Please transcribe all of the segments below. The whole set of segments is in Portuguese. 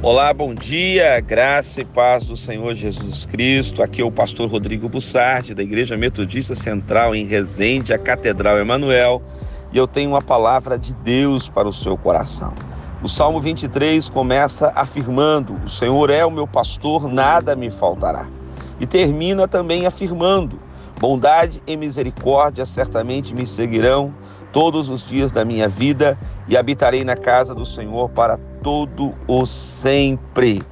Olá, bom dia, graça e paz do Senhor Jesus Cristo. Aqui é o pastor Rodrigo Bussardi, da Igreja Metodista Central em Resende, a Catedral Emanuel, e eu tenho uma palavra de Deus para o seu coração. O Salmo 23 começa afirmando: O Senhor é o meu pastor, nada me faltará. E termina também afirmando: Bondade e misericórdia certamente me seguirão todos os dias da minha vida e habitarei na casa do Senhor para todo o sempre.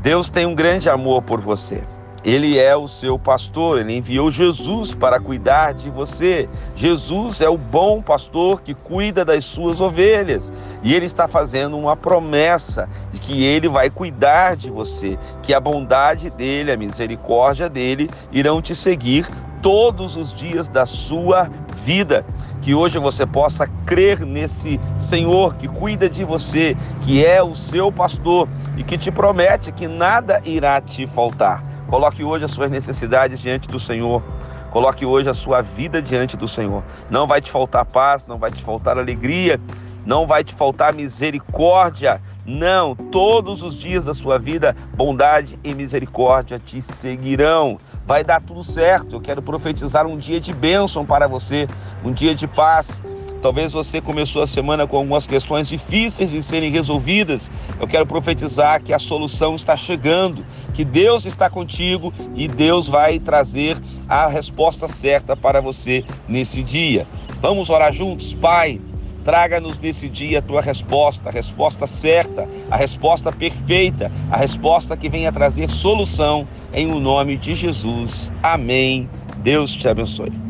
Deus tem um grande amor por você. Ele é o seu pastor, ele enviou Jesus para cuidar de você. Jesus é o bom pastor que cuida das suas ovelhas. E ele está fazendo uma promessa de que ele vai cuidar de você, que a bondade dele, a misericórdia dele irão te seguir todos os dias da sua vida. Que hoje você possa crer nesse Senhor que cuida de você, que é o seu pastor e que te promete que nada irá te faltar. Coloque hoje as suas necessidades diante do Senhor. Coloque hoje a sua vida diante do Senhor. Não vai te faltar paz, não vai te faltar alegria, não vai te faltar misericórdia. Não, todos os dias da sua vida, bondade e misericórdia te seguirão. Vai dar tudo certo. Eu quero profetizar um dia de bênção para você, um dia de paz, Talvez você começou a semana com algumas questões difíceis de serem resolvidas. Eu quero profetizar que a solução está chegando, que Deus está contigo e Deus vai trazer a resposta certa para você nesse dia. Vamos orar juntos, Pai. Traga-nos nesse dia a tua resposta, a resposta certa, a resposta perfeita, a resposta que venha trazer solução em o nome de Jesus. Amém. Deus te abençoe.